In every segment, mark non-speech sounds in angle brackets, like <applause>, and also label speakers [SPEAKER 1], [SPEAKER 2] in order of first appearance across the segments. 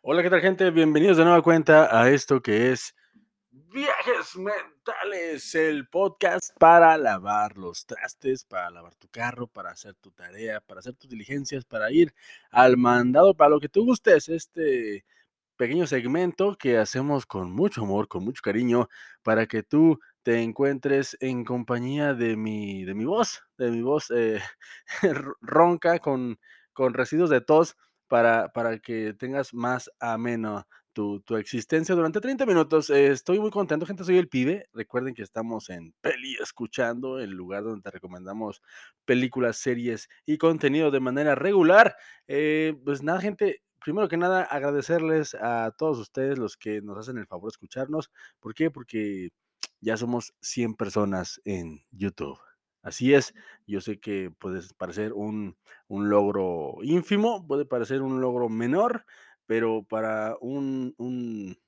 [SPEAKER 1] Hola, ¿qué tal, gente? Bienvenidos de nueva cuenta a esto que es Viajes Mentales, el podcast para lavar los trastes, para lavar tu carro, para hacer tu tarea, para hacer tus diligencias, para ir al mandado, para lo que tú gustes. Este pequeño segmento que hacemos con mucho amor, con mucho cariño, para que tú te encuentres en compañía de mi, de mi voz, de mi voz eh, <laughs> ronca con, con residuos de tos para, para que tengas más ameno tu, tu existencia durante 30 minutos. Estoy muy contento, gente. Soy el pibe. Recuerden que estamos en Peli Escuchando, el lugar donde te recomendamos películas, series y contenido de manera regular. Eh, pues nada, gente. Primero que nada, agradecerles a todos ustedes los que nos hacen el favor de escucharnos. ¿Por qué? Porque ya somos 100 personas en YouTube. Así es, yo sé que puede parecer un, un logro ínfimo, puede parecer un logro menor, pero para un, un,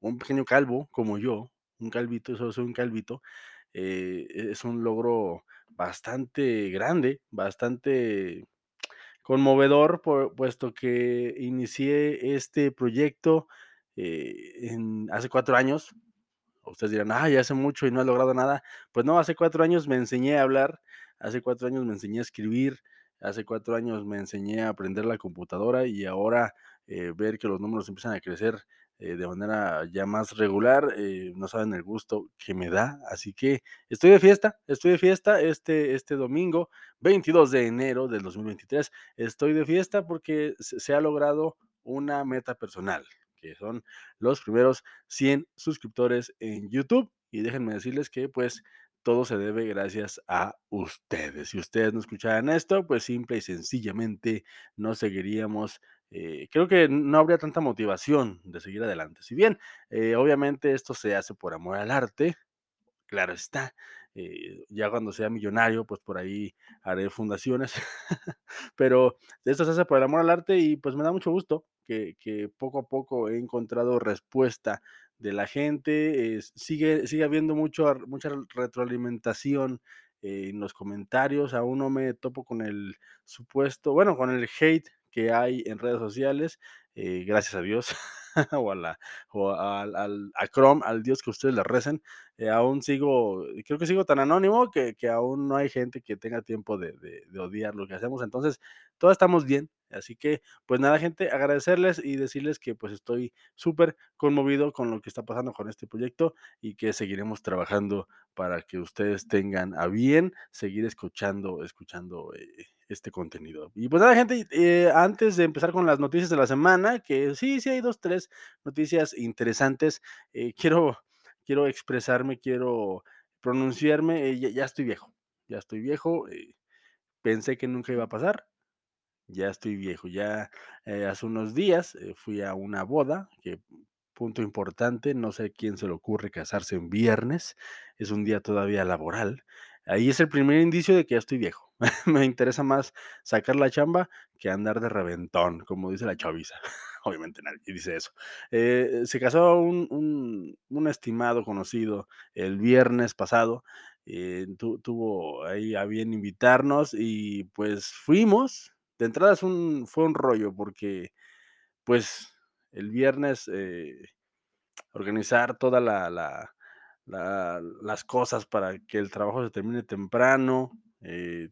[SPEAKER 1] un pequeño calvo como yo, un calvito, solo soy un calvito, eh, es un logro bastante grande, bastante conmovedor, puesto que inicié este proyecto eh, en, hace cuatro años, Ustedes dirán, ah, ya hace mucho y no has logrado nada. Pues no, hace cuatro años me enseñé a hablar, hace cuatro años me enseñé a escribir, hace cuatro años me enseñé a aprender la computadora y ahora eh, ver que los números empiezan a crecer eh, de manera ya más regular, eh, no saben el gusto que me da. Así que estoy de fiesta, estoy de fiesta este, este domingo, 22 de enero del 2023. Estoy de fiesta porque se ha logrado una meta personal, que son los primeros 100 suscriptores en YouTube. Y déjenme decirles que pues todo se debe gracias a ustedes. Si ustedes no escucharan esto, pues simple y sencillamente no seguiríamos. eh, creo que no habría tanta motivación de seguir adelante. Si bien, eh, obviamente esto se hace por amor al arte, claro está. eh, ya cuando sea millonario, pues por ahí haré fundaciones. <laughs> Pero esto se hace por el amor al arte y pues me da mucho gusto que, poco a poco he encontrado respuesta de la gente. sigue, sigue habiendo mucho, mucha retroalimentación en los comentarios. Aún no me topo con el supuesto, bueno, con el hate que hay en redes sociales. eh, gracias a Dios. <laughs> o, a la, o a Chrome, al Dios que ustedes le recen eh, aún sigo, creo que sigo tan anónimo que, que aún no hay gente que tenga tiempo de, de- de odiar lo que hacemos. Entonces, todos estamos bien. Así que, pues nada, gente, agradecerles y decirles que pues estoy súper conmovido con lo que está pasando con este proyecto y que seguiremos trabajando para que ustedes tengan a bien seguir escuchando, escuchando eh, este contenido. Y pues nada, gente, eh, antes de empezar con las noticias de la semana, que sí, sí hay dos, tres noticias interesantes, eh, quiero quiero expresarme, quiero pronunciarme, ya, estoy viejo, ya estoy viejo, pensé que nunca iba a pasar, ya estoy viejo, ya eh, hace unos días eh, fui a una boda, que punto importante, no sé quién se le ocurre casarse en viernes, es un día todavía laboral, ahí es el primer indicio de que ya estoy viejo, <laughs> me interesa más sacar la chamba que andar de reventón, como dice la chaviza. <laughs> Obviamente nadie dice eso. Eh, se casó un estimado conocido el viernes pasado. eh, tu- tuvo ahí a bien invitarnos y pues fuimos. De entrada es un, fue un rollo porque pues el viernes eh, organizar toda la, la- la- las cosas para que el trabajo se termine temprano. eh,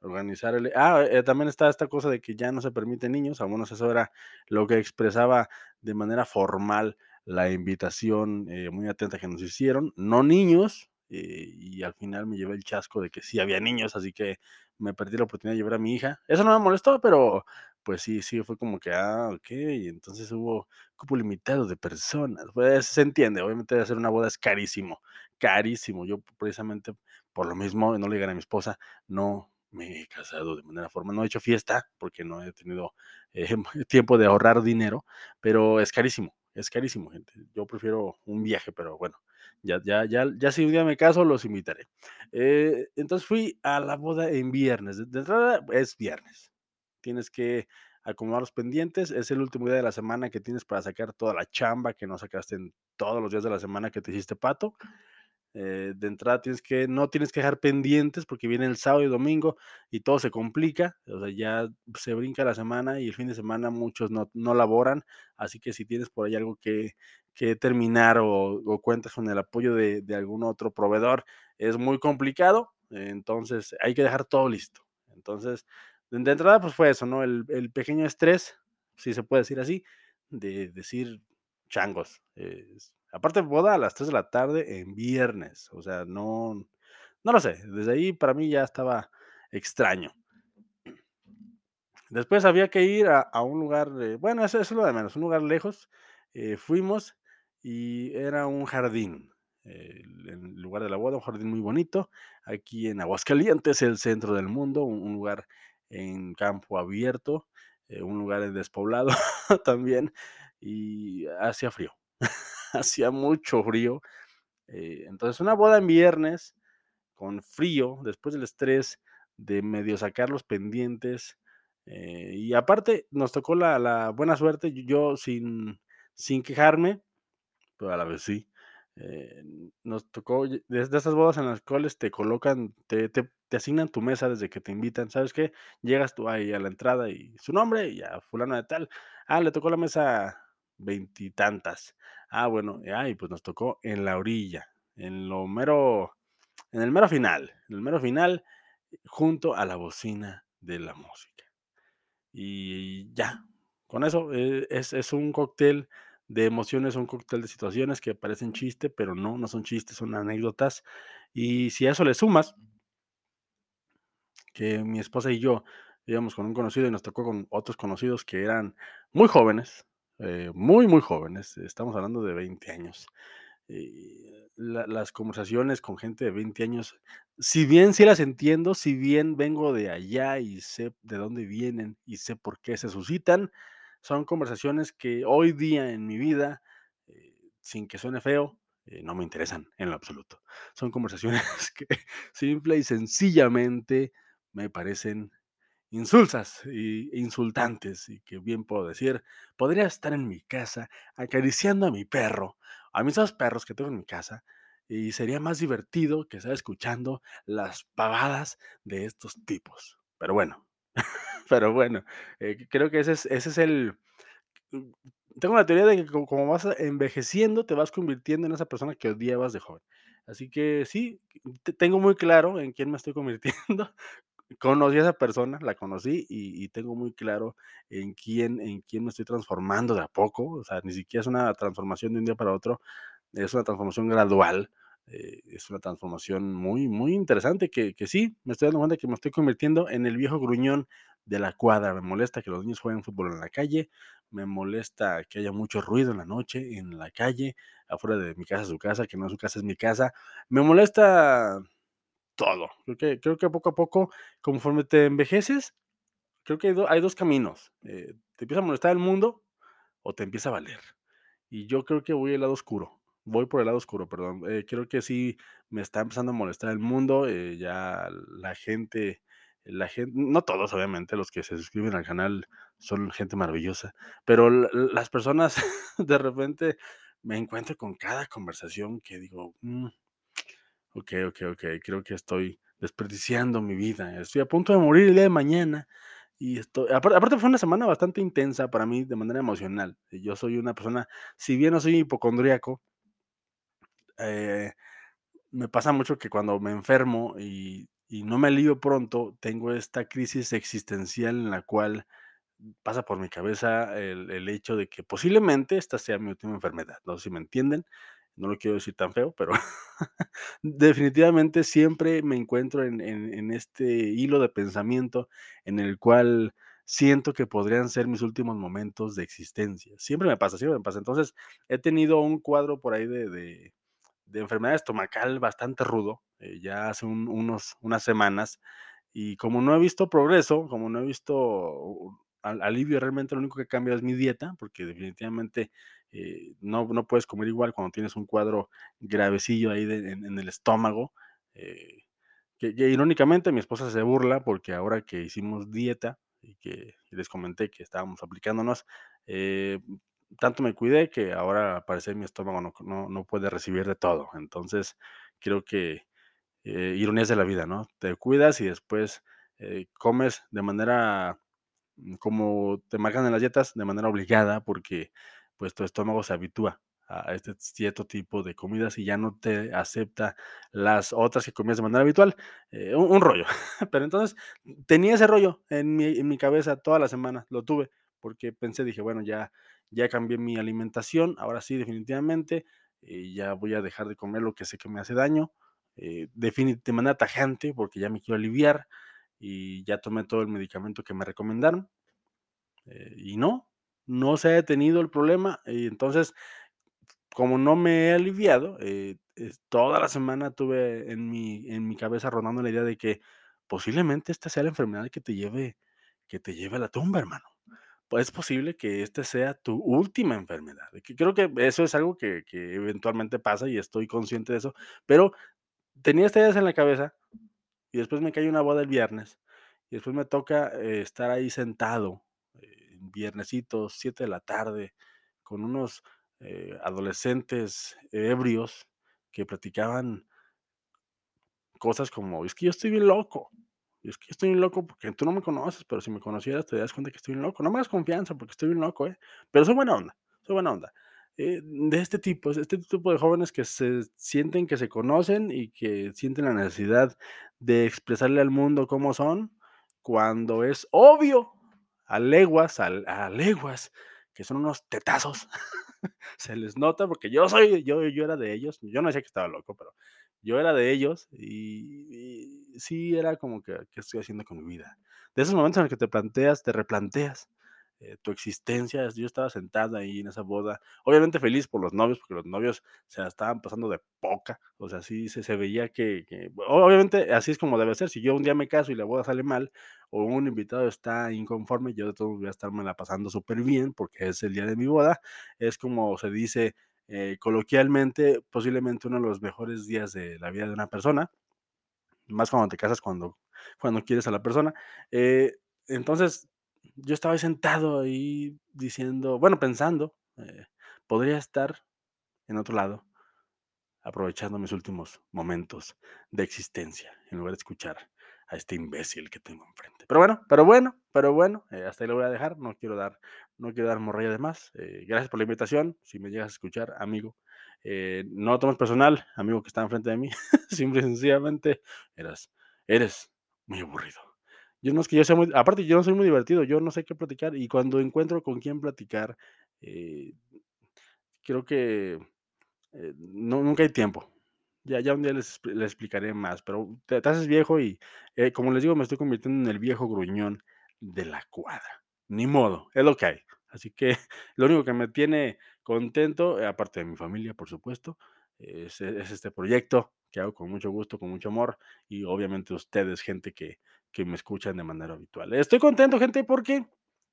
[SPEAKER 1] Organizar el ah, eh, también está esta cosa de que ya no se permiten niños, al menos eso era lo que expresaba de manera formal la invitación, eh, muy atenta que nos hicieron, no niños, y al final me llevé el chasco de que sí había niños, así que me perdí la oportunidad de llevar a mi hija. Eso no me molestó, pero pues sí, sí, fue como que, ah, okey, entonces hubo cupo limitado de personas. Pues se entiende, obviamente hacer una boda es carísimo, carísimo. Yo precisamente por lo mismo, no le digan a mi esposa, no me he casado de manera formal, no he hecho fiesta porque no he tenido eh, <laughs> tiempo de ahorrar dinero, pero es carísimo, es carísimo, gente. Yo prefiero un viaje, pero bueno, ya, ya, ya, ya si un día me caso, los invitaré. Eh, entonces fui a la boda en viernes. De, entrada es viernes. Tienes que acomodar los pendientes. Es el último día de la semana que tienes para sacar toda la chamba que no sacaste en todos los días de la semana que te hiciste pato. Eh, de entrada tienes que no tienes que dejar pendientes porque viene el sábado y domingo y todo se complica, o sea, ya se brinca la semana y el fin de semana muchos no no laboran, así que si tienes por ahí algo que que terminar o cuentas con el apoyo de de algún otro proveedor, es muy complicado, entonces hay que dejar todo listo. Entonces, de entrada, pues fue eso, ¿no? El el pequeño estrés, si se puede decir así, de decir: "Changos", aparte boda a las 3 de la tarde en viernes, o sea, no no lo sé, desde ahí para mí ya estaba extraño. Después había que ir a un lugar, eh, bueno, eso es lo de menos, un lugar lejos, eh, fuimos y era un jardín, el en lugar de la boda, un jardín muy bonito, aquí en Aguascalientes, el centro del mundo, un un lugar en campo abierto, eh, un lugar, eh, despoblado <laughs> también, y hacía frío, hacía mucho frío, eh, entonces, una boda en viernes, con frío, después del estrés de medio sacar los pendientes, eh, y aparte nos tocó la buena suerte, yo sin sin quejarme, pero a la vez sí, eh, nos tocó de de esas bodas en las cuales te colocan, te te te asignan tu mesa desde que te invitan, ¿sabes qué? Llegas tú ahí a la entrada y su nombre y ya fulano de tal, ah, le tocó la mesa veintitantas, ah, bueno, ah, y pues nos tocó en la orilla, en lo mero en el mero final, en el mero final, junto a la bocina de la música. Y ya, con eso, eh, es es un cóctel de emociones, un cóctel de situaciones que parecen chiste, pero no, no son chistes, son anécdotas. Y si a eso le sumas que mi esposa y yo íbamos con un conocido y nos tocó con otros conocidos que eran muy jóvenes, eh, muy, muy jóvenes, estamos hablando de 20 años. La las conversaciones con gente de 20 años, si bien sí las entiendo, si bien vengo de allá y sé de dónde vienen y sé por qué se suscitan, son conversaciones que hoy día en mi vida, eh, sin que suene feo, eh, no me interesan en lo absoluto. Son conversaciones <laughs> que simple y sencillamente me parecen insulsas y insultantes, y que bien puedo decir, podría estar en mi casa acariciando a mi perro, a mis 2 perros que tengo en mi casa, y sería más divertido que estar escuchando las pavadas de estos tipos. Pero bueno, <laughs> pero bueno, eh, creo que ese es ese es el mm, tengo la teoría de que co como vas envejeciendo, te vas convirtiendo en esa persona que odiabas de joven. Así que sí, te tengo muy claro en quién me estoy convirtiendo. Conocí a esa persona, la conocí y y tengo muy claro en quién en quién me estoy transformando de a poco, o sea, ni siquiera es una transformación de un día para otro, es una transformación gradual, eh, es una transformación muy, muy interesante que sí, me estoy dando cuenta que me estoy convirtiendo en el viejo gruñón de la cuadra. Me molesta que los niños jueguen fútbol en la calle, me molesta que haya mucho ruido en la noche, en la calle, afuera de mi casa, su casa, que no su casa, es mi casa. Me molesta todo. Creo que creo que poco a poco, conforme te envejeces, creo que hay do hay 2 caminos, eh, te empieza a molestar el mundo o te empieza a valer. Y yo creo que voy al lado oscuro, voy por el lado oscuro, perdón, eh, creo que sí me está empezando a molestar el mundo, eh, ya la gente la gen no todos, obviamente, los que se suscriben al canal son gente maravillosa, pero la las personas <laughs> de repente me encuentro con cada conversación que digo: "Mm, okey, okey, okey, creo que estoy desperdiciando mi vida, estoy a punto de morir el día de mañana", y esto aparte fue una semana bastante intensa para mí de manera emocional. Yo soy una persona, si bien no soy hipocondríaco eh, me pasa mucho que cuando me enfermo y y no me alivio pronto, tengo esta crisis existencial en la cual pasa por mi cabeza el el hecho de que posiblemente esta sea mi última enfermedad, no si me entienden, no lo quiero decir tan feo, pero <laughs> definitivamente siempre me encuentro en en este hilo de pensamiento en el cual siento que podrían ser mis últimos momentos de existencia. Siempre me pasa, siempre me pasa. Entonces, he tenido un cuadro por ahí de de enfermedad estomacal bastante rudo, eh, ya hace un unos unas semanas, y como no he visto progreso, como no he visto al alivio, realmente lo único que cambia es mi dieta, porque definitivamente, eh, no no puedes comer igual cuando tienes un cuadro gravecillo ahí en en el estómago, eh, que irónicamente mi esposa se burla porque ahora que hicimos dieta y que les comenté que estábamos aplicándonos, eh, tanto me cuidé que ahora al parecer mi estómago no no no puede recibir de todo. Entonces, creo que ironías de la vida, ¿no? Te cuidas y después comes de manera como te marcan en las dietas, de manera obligada, porque pues tu estómago se habitúa a este cierto tipo de comidas y ya no te acepta las otras que comías de manera habitual. eh, un, rollo. <laughs> Pero entonces tenía ese rollo en mi, en mi cabeza toda la semana, lo tuve, porque pensé, dije, bueno, ya, ya cambié mi alimentación, ahora sí, definitivamente, eh, ya voy a dejar de comer lo que sé que me hace daño, eh, de manera tajante, porque ya me quiero aliviar y ya tomé todo el medicamento que me recomendaron. eh, y no, no se ha detenido el problema. Y entonces, como no me he aliviado, eh, toda la semana tuve en mi, en mi cabeza rondando la idea de que posiblemente esta sea la enfermedad que te lleve, que te lleve a la tumba, hermano. Pues es posible que esta sea tu última enfermedad. que creo que eso es algo que, que eventualmente pasa y estoy consciente de eso, pero tenía estas ideas en la cabeza y después me cae una boda el viernes y después me toca eh, estar ahí sentado, eh, viernesito, 7 de la tarde, con unos eh, adolescentes ebrios que platicaban cosas como, es que yo estoy bien loco, es que yo estoy bien loco porque tú no me conoces, pero si me conocieras te das cuenta que estoy bien loco. No me das confianza porque estoy bien loco, ¿eh? Pero soy buena onda, soy buena onda. Eh, de este tipo, es este tipo de jóvenes que se sienten que se conocen y que sienten la necesidad de expresarle al mundo cómo son, cuando es obvio, a leguas, a, a leguas, que son unos tetazos <laughs> se les nota porque yo soy, yo, yo era de ellos, yo no decía que estaba loco, pero yo era de ellos y, y sí era como que, ¿qué estoy haciendo con mi vida? De esos momentos en los que te planteas, te replanteas eh, tu existencia. Yo estaba sentada ahí en esa boda, obviamente feliz por los novios, porque los novios se la estaban pasando de poca, o sea, sí se, veía que, que- obviamente así es como debe ser. Si yo un día me caso y la boda sale mal, o un invitado está inconforme, yo de todos voy a estarme la pasando súper bien, porque es el día de mi boda, es como se dice eh, coloquialmente, posiblemente uno de los mejores días de la vida de una persona, más cuando te casas, cuando, cuando quieres a la persona. Eh, entonces, yo estaba ahí sentado ahí diciendo, bueno, pensando, eh, podría estar en otro lado, aprovechando mis últimos momentos de existencia, en lugar de escuchar a este imbécil que tengo enfrente. Pero bueno, pero bueno, pero bueno, eh, hasta ahí lo voy a dejar, no quiero dar, no quiero dar morralla de más. Eh, gracias por la invitación, si me llegas a escuchar, amigo. no lo tomes personal, amigo que está enfrente de mí, <laughs> simple y sencillamente eras, eres muy aburrido. Yo no es que yo sea muy, aparte yo no soy muy divertido, yo no sé qué platicar y cuando encuentro con quién platicar, eh, creo que eh, no, nunca hay tiempo. Ya, ya un día les, les explicaré más, pero te, te haces viejo y, eh, como les digo, me estoy convirtiendo en el viejo gruñón de la cuadra. Ni modo, es lo que hay. Así que <laughs> lo único que me tiene contento, aparte de mi familia, por supuesto, es, es este proyecto que hago con mucho gusto, con mucho amor y obviamente ustedes, gente que, que me escuchan de manera habitual. Estoy contento, gente, porque,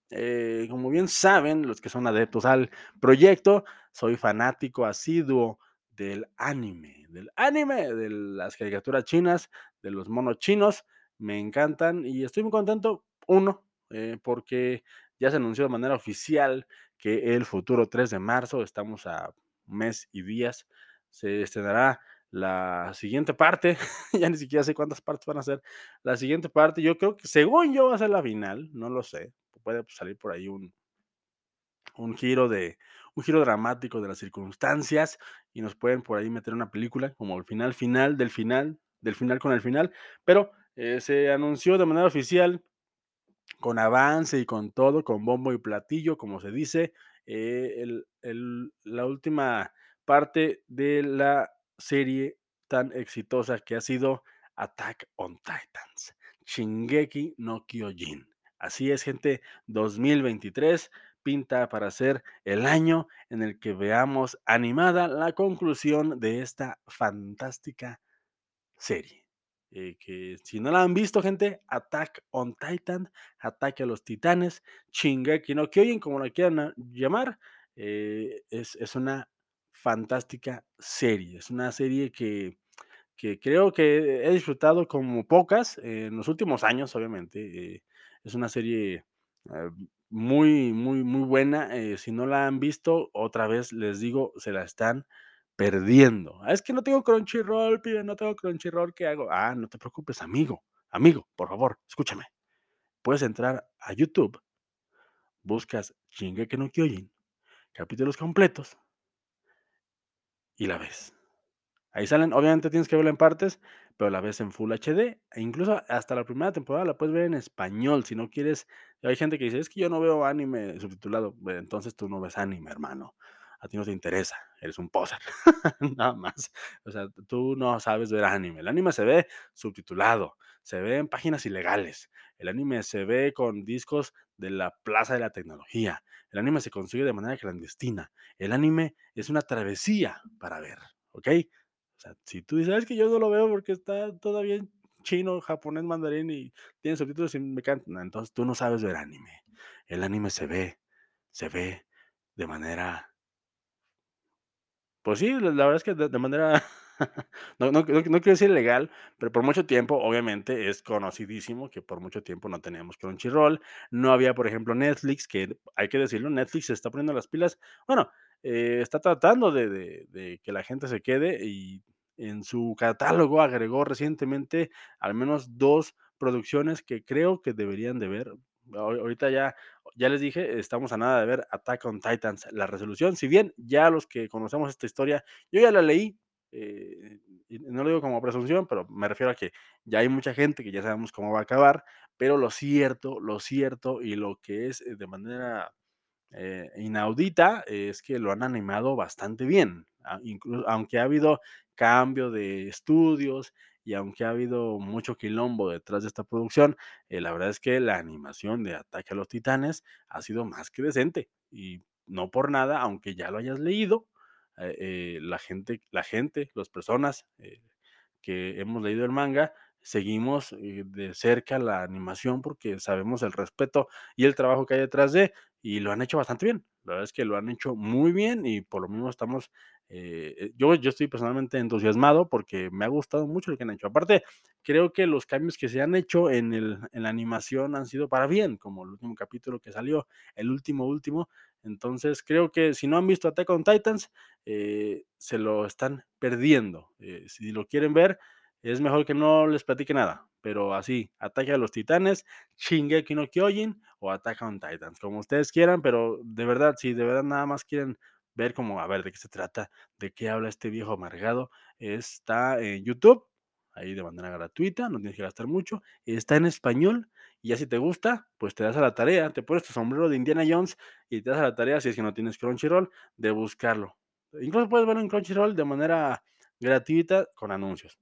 [SPEAKER 1] eh, como bien saben, los que son adeptos al proyecto, soy fanático asiduo del anime, del anime, de las caricaturas chinas, de los monos chinos, me encantan y estoy muy contento, uno, eh, porque ya se anunció de manera oficial que el futuro 3 de marzo, estamos a mes y días, se estrenará la siguiente parte, <laughs> ya ni siquiera sé cuántas partes van a ser, la siguiente parte, yo creo que según yo va a ser la final, no lo sé, puede salir por ahí un, un giro de un giro dramático de las circunstancias y nos pueden por ahí meter una película como el final final del final, del final con el final, pero eh, se anunció de manera oficial con avance y con todo, con bombo y platillo, como se dice, eh, el- el- la última parte de la serie tan exitosa que ha sido Attack on Titans, Shingeki no Kyojin. Así es, gente, 2023 pinta para ser el año en el que veamos animada la conclusión de esta fantástica serie. Eh, que si no la han visto, gente, Attack on Titan, Ataque a los Titanes, Shingeki no Kyojin, como la quieran a- llamar, eh, es, es una fantástica serie. Es una serie que, que creo que he disfrutado como pocas en los últimos años, obviamente. eh, es una serie eh, muy, muy, muy buena. eh, si no la han visto, otra vez les digo, se la están perdiendo. Ah, es que no tengo Crunchyroll, pibe, no tengo Crunchyroll, ¿qué hago? Ah, no te preocupes, amigo, amigo, por favor, escúchame. Puedes entrar a YouTube, buscas Shingeki no Kyojin, capítulos completos, y la ves. Ahí salen, obviamente tienes que verla en partes, pero la ves en Full HD, e incluso hasta la primera temporada la puedes ver en español, si no quieres hay gente que dice: "Es que yo no veo anime subtitulado", entonces tú no ves anime, hermano, a ti no te interesa, eres un poser, <laughs> nada más, o sea, tú no sabes ver anime, el anime se ve subtitulado, se ve en páginas ilegales, el anime se ve con discos de la plaza de la tecnología, el anime se consigue de manera clandestina, el anime es una travesía para ver, ¿okey? O sea, si tú dices: "Es que yo no lo veo porque está todavía en chino, japonés, mandarín y tiene subtítulos y me can", no, entonces tú no sabes ver anime. El anime se ve se ve de manera pues sí, la verdad es que de manera no no no quiero decir legal, pero por mucho tiempo, obviamente, es conocidísimo que por mucho tiempo no teníamos Crunchyroll, no había, por ejemplo, Netflix, que hay que decirlo, Netflix se está poniendo las pilas, bueno, eh, está tratando de de que la gente se quede y en su catálogo agregó recientemente al menos 2 producciones que creo que deberían de ver. Ahor ahorita ya ya les dije, estamos a nada de ver Attack on Titans, La Resolución, si bien ya los que conocemos esta historia, yo ya la leí, eh, no lo digo como presunción, pero me refiero a que ya hay mucha gente que ya sabemos cómo va a acabar, pero lo cierto lo cierto y lo que es de manera, eh, inaudita es que lo han animado bastante bien, ah, inclu aunque ha habido cambio de estudios y aunque ha habido mucho quilombo detrás de esta producción, eh, la verdad es que la animación de Ataque a los Titanes ha sido más que decente y no por nada, aunque ya lo hayas leído, eh eh, la gente la gente, las personas, eh, que hemos leído el manga, seguimos, de cerca la animación porque sabemos el respeto y el trabajo que hay detrás de, y lo han hecho bastante bien. La verdad es que lo han hecho muy bien y por lo mismo estamos, eh, yo yo estoy personalmente entusiasmado porque me ha gustado mucho lo que han hecho. Aparte, creo que los cambios que se han hecho en el en la animación han sido para bien, como el último capítulo que salió, el último, último. Entonces, creo que si no han visto Attack on Titans, eh, se lo están perdiendo. Eh, si lo quieren ver, es mejor que no les platique nada, pero así, Ataque a los Titanes, Shingeki no Kyojin o Attack on Titans, como ustedes quieran, pero de verdad, si de verdad nada más quieren ver como, a ver de qué se trata, de qué habla este viejo amargado, está en YouTube, ahí de manera gratuita, no tienes que gastar mucho, está en español, y ya si te gusta, pues te das a la tarea, te pones tu sombrero de Indiana Jones y te das a la tarea, si es que no tienes Crunchyroll, de buscarlo. Incluso puedes verlo en Crunchyroll de manera gratuita con anuncios.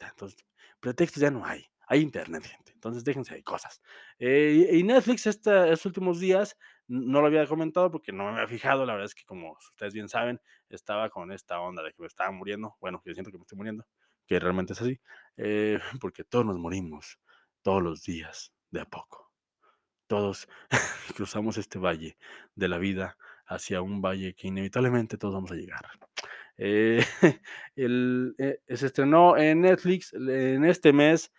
[SPEAKER 1] Entonces, pretextos ya no hay, hay Internet, gente, entonces déjense de cosas. Eh, y Netflix estos últimos días, no lo había comentado porque no me había fijado, la verdad es que, como ustedes bien saben, estaba con esta onda de que me estaba muriendo, bueno, que siento que me estoy muriendo, que realmente es así, eh, <laughs> porque todos nos morimos todos los días, de a poco. Todos <laughs> cruzamos este valle de la vida hacia un valle que inevitablemente todos vamos a llegar. Eh, <laughs> el eh, se estrenó en Netflix en este mes,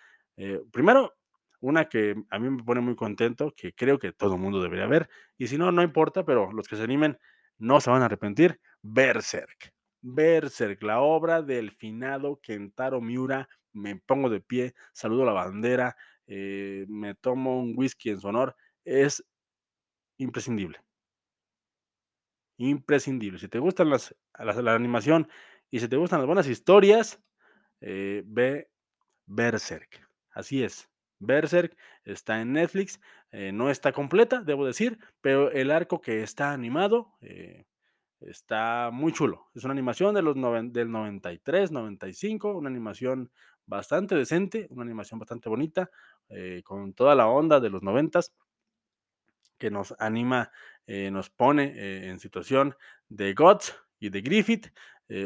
[SPEAKER 1] primero, una que a mí me pone muy contento, que creo que todo mundo debería ver, y si no, no importa, pero los que se animen no se van a arrepentir, Berserk. Berserk, la obra del finado Kentaro Miura, me pongo de pie, saludo la bandera, eh, me tomo un whisky en su honor, es imprescindible. Imprescindible. Si te gustan las las la animación y si te gustan las buenas historias, eh, ve Berserk. Así es, Berserk está en Netflix, eh, no está completa, debo decir, pero el arco que está animado, está muy chulo. Es una animación de los noven del 93, 95, una animación bastante decente, una animación bastante bonita, eh, con toda la onda de los noventas que nos anima, eh, nos pone, eh, en situación de Guts y de Griffith,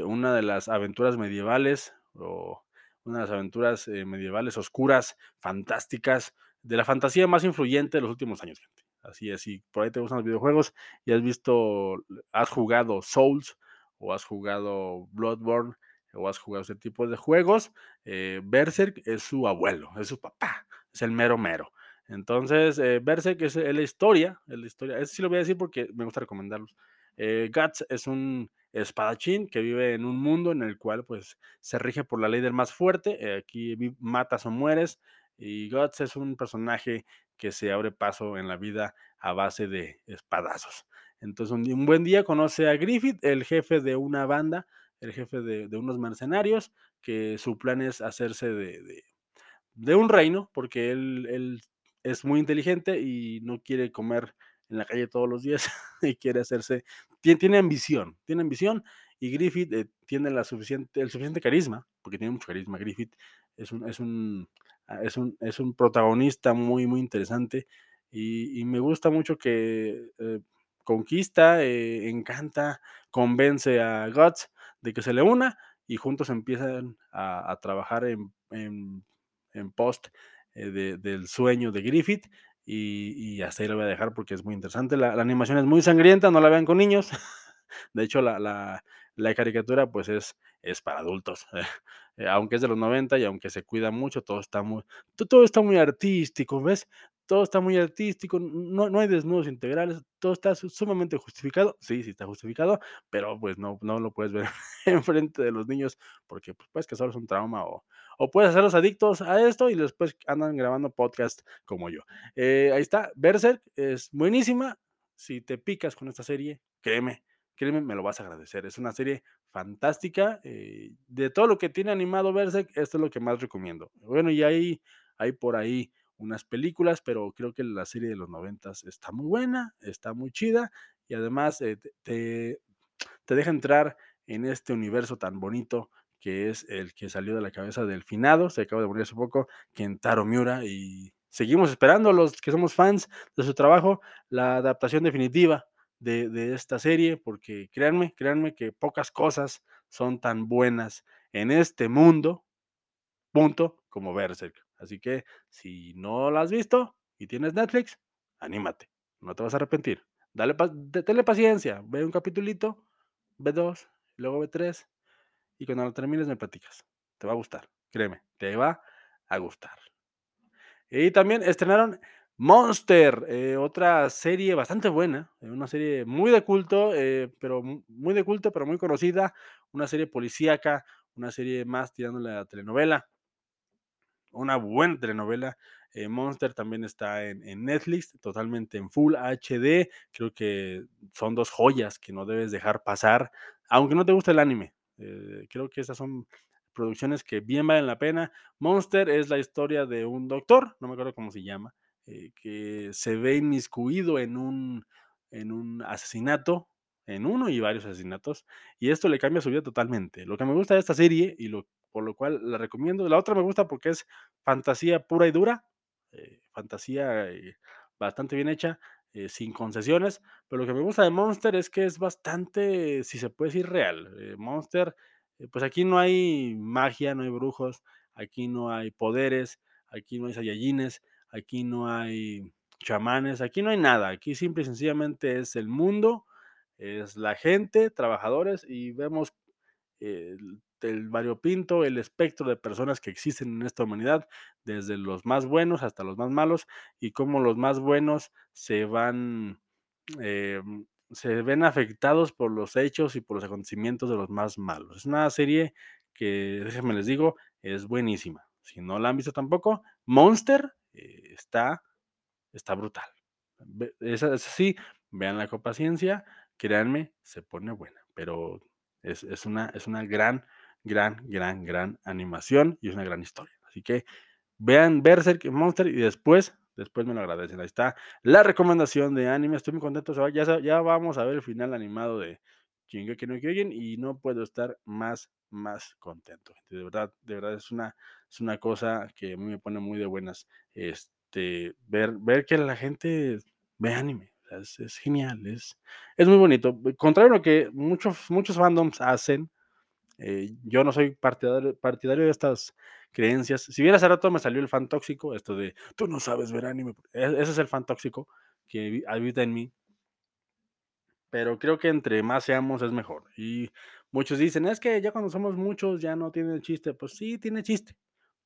[SPEAKER 1] una de las aventuras medievales, o una de las aventuras, medievales oscuras, fantásticas, de la fantasía más influyente de los últimos años, gente. Así es, si por ahí te gustan los videojuegos y has visto has jugado Souls, o has jugado Bloodborne, o has jugado ese tipo de juegos, eh, Berserk es su abuelo, es su papá, es el mero mero. Entonces, eh, Berserk es la historia es la historia, ese sí lo voy a decir porque me gusta recomendarlos. Eh, Guts es un espadachín que vive en un mundo en el cual pues se rige por la ley del más fuerte, eh, aquí matas o mueres, y Guts es un personaje que se abre paso en la vida a base de espadazos. Entonces un, buen día conoce a Griffith, el jefe de una banda, el jefe de, unos mercenarios, que su plan es hacerse de, de, un reino, porque él, es muy inteligente y no quiere comer en la calle todos los días <laughs> y quiere hacerse, tiene, tiene ambición, tiene ambición y Griffith eh, tiene la suficiente, el suficiente carisma, porque tiene mucho carisma, Griffith es un, es un, es un protagonista muy, muy interesante y, me gusta mucho que eh, conquista, eh, encanta, convence a Guts de que se le una y juntos empiezan a, trabajar en, en, post del sueño de Griffith y, hasta ahí lo voy a dejar porque es muy interesante. La, animación es muy sangrienta, no la vean con niños. <laughs> De hecho, la, caricatura pues es, es para adultos. <laughs> Eh, aunque es de los 90 y aunque se cuida mucho, todo está muy, todo está muy artístico, ¿ves? Todo está muy artístico, no, no hay desnudos integrales, todo está sumamente justificado. Sí, sí está justificado, pero pues no, no lo puedes ver <laughs> enfrente de los niños porque pues, puedes que solo es un trauma o, o puedes hacerlos adictos a esto y después andan grabando podcast como yo. Eh, ahí está, Berserk es buenísima. Si te picas con esta serie, créeme, créeme, me lo vas a agradecer. Es una serie fantástica. Eh, de todo lo que tiene animado Berserk, esto es lo que más recomiendo. Bueno, y ahí hay por ahí unas películas, pero creo que la serie de los noventas está muy buena, está muy chida y además eh, te, te deja entrar en este universo tan bonito que es el que salió de la cabeza del finado, se acaba de morir hace poco, Kentaro Miura, y seguimos esperando los que somos fans de su trabajo, la adaptación definitiva de, esta serie, porque créanme, créanme que pocas cosas son tan buenas en este mundo, punto, como Berserk. Así que si no la has visto y tienes Netflix, anímate, no te vas a arrepentir. Dale, paciencia, ve un capitulito, ve dos, luego ve tres, y cuando lo termines me platicas. Te va a gustar, créeme, te va a gustar. Y también estrenaron Monster, eh, otra serie bastante buena, eh, una serie muy de culto, eh, pero muy de culto, pero muy conocida, una serie policíaca, una serie más tirándole a la telenovela, una buena telenovela. Monster también está en, en, Netflix, totalmente en Full HD. Creo que son dos joyas que no debes dejar pasar, aunque no te guste el anime. Creo que esas son producciones que bien valen la pena. Monster es la historia de un doctor, no me acuerdo cómo se llama, eh, que se ve inmiscuido en un, en un asesinato, en uno y varios asesinatos, y esto le cambia su vida totalmente. Lo que me gusta de esta serie y lo, por lo cual la recomiendo, la otra me gusta porque es fantasía pura y dura, eh, fantasía bastante bien hecha, eh, sin concesiones, pero lo que me gusta de Monster es que es bastante, si se puede decir, real. Eh, Monster, eh, pues aquí no hay magia, no hay brujos, aquí no hay poderes, aquí no hay sayayines, aquí no hay chamanes, aquí no hay nada, aquí simple y sencillamente es el mundo, es la gente, trabajadores y vemos el, el variopinto, el espectro de personas que existen en esta humanidad, desde los más buenos hasta los más malos, y cómo los más buenos se van, eh, se ven afectados por los hechos y por los acontecimientos de los más malos. Es una serie que, déjenme les digo, es buenísima. Si no la han visto tampoco, Monster eh, está, está brutal. Es así, veanla con paciencia, créanme, se pone buena, pero es, una, es una gran, gran, gran, gran animación y es una gran historia. Así que vean Berserk Monster y después, después me lo agradecen. Ahí está la recomendación de anime. Estoy muy contento. Ya, ya vamos a ver el final animado de Shingeki no y no puedo estar más, más contento. De verdad, de verdad es una, es una cosa que a mí me pone muy de buenas. Este, ver, ver que la gente ve anime es, genial, es, es muy bonito. Contrario a lo que muchos, muchos fandoms hacen, eh, yo no soy partidario, partidario de estas creencias. Si bien hace rato me salió el fan tóxico, esto de tú no sabes ver anime, e, ese es el fan tóxico que habita en mí. Pero creo que entre más seamos es mejor. Y muchos dicen, es que ya cuando somos muchos ya no tiene chiste. Pues sí, tiene chiste.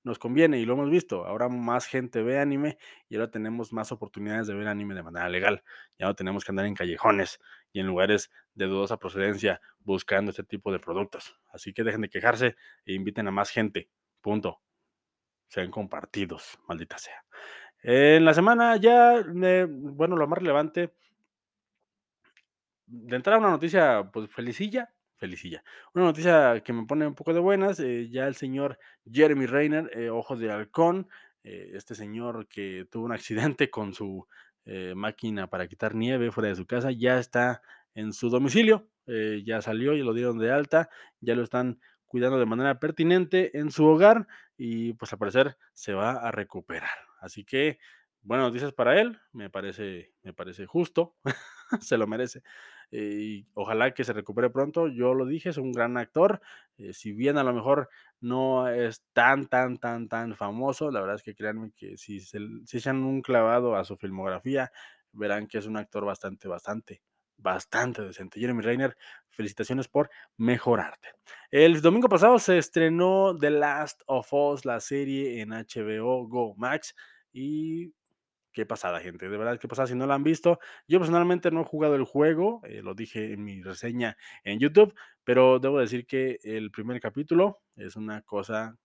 [SPEAKER 1] nos conviene y lo hemos visto. Ahora más gente ve anime y ahora tenemos más oportunidades de ver anime de manera legal. Ya no tenemos que andar en callejones y en lugares de dudosa procedencia buscando este tipo de productos. Así que dejen de quejarse e inviten a más gente. Punto. Sean compartidos, maldita sea. En la semana ya, eh, bueno, lo más relevante, de entrada una noticia, pues felicilla, felicilla. Una noticia que me pone un poco de buenas, eh, ya el señor Jeremy Reiner, eh, Ojos de Halcón, eh, este señor que tuvo un accidente con su máquina para quitar nieve fuera de su casa, ya está en su domicilio, ya salió, y lo dieron de alta, ya lo están cuidando de manera pertinente en su hogar y pues al parecer se va a recuperar. Así que buenas noticias para él, me parece, me parece justo, <laughs> se lo merece. Y ojalá que se recupere pronto. Yo lo dije, es un gran actor. Eh, si bien a lo mejor no es tan, tan, tan, tan famoso, la verdad es que créanme que si se si echan un clavado a su filmografía, verán que es un actor bastante, bastante, bastante decente. Jeremy Reiner, felicitaciones por mejorarte. El domingo pasado se estrenó The Last of Us, la serie en HBO Go Max. Y qué pasada, gente. De verdad, qué pasada si no la han visto. Yo personalmente no he jugado el juego, eh, lo dije en mi reseña en YouTube, pero debo decir que el primer capítulo es una cosa,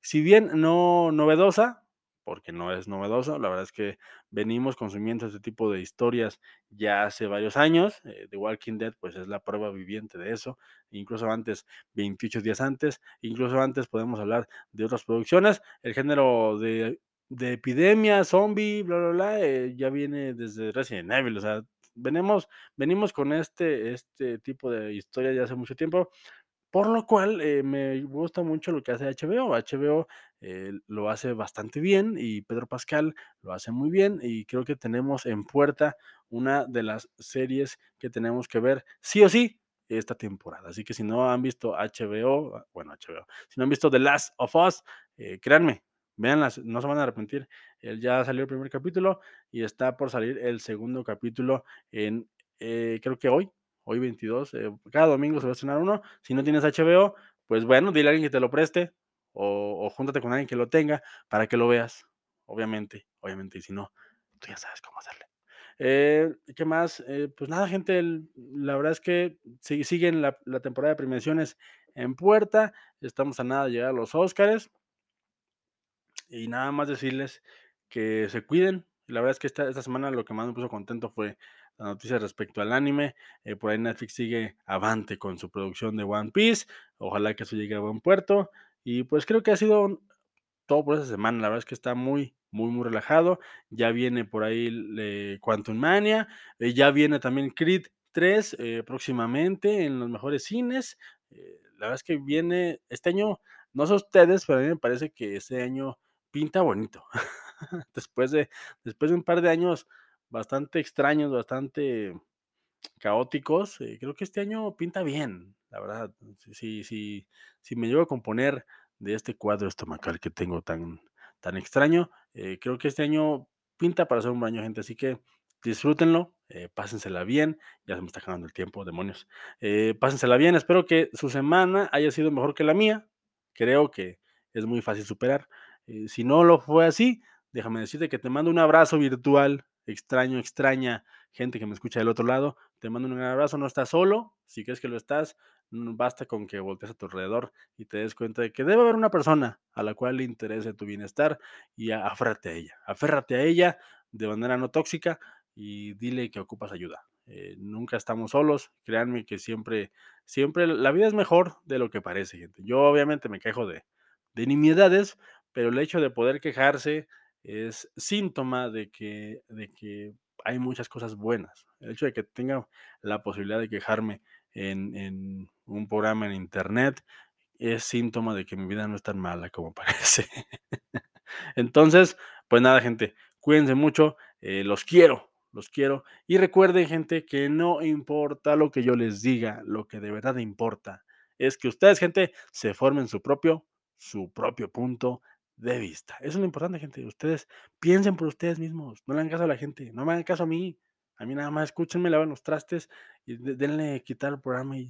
[SPEAKER 1] si bien no novedosa, porque no es novedoso, la verdad es que venimos consumiendo este tipo de historias ya hace varios años. eh, The Walking Dead, pues es la prueba viviente de eso, incluso antes, 28 días antes, incluso antes podemos hablar de otras producciones. El género de de epidemia, zombie, bla, bla, bla, eh, ya viene desde Resident Evil, o sea, venimos, venimos con este, este tipo de historia ya hace mucho tiempo, por lo cual eh, me gusta mucho lo que hace HBO. HBO eh, lo hace bastante bien y Pedro Pascal lo hace muy bien y creo que tenemos en puerta una de las series que tenemos que ver sí o sí esta temporada. Así que si no han visto HBO, bueno, HBO, si no han visto The Last of Us, eh, créanme, Véanlas, no se van a arrepentir. Él ya salió el primer capítulo y está por salir el segundo capítulo en, eh, creo que hoy, hoy 22. eh, cada domingo se va a estrenar uno. Si no tienes HBO, pues bueno, dile a alguien que te lo preste o, júntate con alguien que lo tenga para que lo veas. Obviamente, obviamente. Y si no, tú ya sabes cómo hacerle. Eh, ¿Qué más? Eh, pues nada, gente, la verdad es que si- siguen la, la temporada de premiaciones en puerta. Estamos a nada de llegar a los Óscares. Y nada más decirles que se cuiden. La verdad es que esta, esta semana lo que más me puso contento fue la noticia respecto al anime. Eh, por ahí Netflix sigue avante con su producción de One Piece. Ojalá que eso llegue a buen puerto. Y pues creo que ha sido todo por esa semana. La verdad es que está muy, muy, muy relajado. Ya viene por ahí eh, Quantum Mania. eh, ya viene también Creed 3 eh, próximamente en los mejores cines. La verdad es que viene este año, no sé ustedes, pero a mí me parece que este año pinta bonito. <laughs> después, de, después de un par de años bastante extraños, bastante caóticos, eh, creo que este año pinta bien, la verdad. Si, si, si, me llego a componer de este cuadro estomacal que tengo tan, tan extraño, eh, creo que este año pinta para ser un baño, gente. Así que disfrútenlo, eh, pásensela bien. Ya se me está acabando el tiempo, demonios. Pásensela bien. Espero que su semana haya sido mejor que la mía. Creo que es muy fácil superar. Eh, si no lo fue así, déjame decirte que te mando un abrazo virtual, extraño, extraña, gente que me escucha del otro lado. Te mando un abrazo, no estás solo. Si crees que lo estás, basta con que voltees a tu alrededor y te des cuenta de que debe haber una persona a la cual le interese tu bienestar y aférrate a ella. Aférrate a ella de manera no tóxica y dile que ocupas ayuda. Eh, nunca estamos solos, créanme que siempre, siempre la vida es mejor de lo que parece, gente. Yo obviamente me quejo de, de nimiedades, pero el hecho de poder quejarse es síntoma de que, de que hay muchas cosas buenas. El hecho de que tenga la posibilidad de quejarme en, en un programa en internet es síntoma de que mi vida no es tan mala como <laughs> parece. Entonces, pues nada, gente, cuídense mucho, eh, los quiero, los quiero. Y recuerden, gente, que no importa lo que yo les diga, lo que de verdad importa es que ustedes, gente, se formen su propio, su propio punto de vista. Eso es lo importante, gente. Ustedes piensen por ustedes mismos, no le hagan caso a la gente, no me hagan caso a mí. A mí nada más escúchenme, lavan los trastes y de- denle quitar el programa y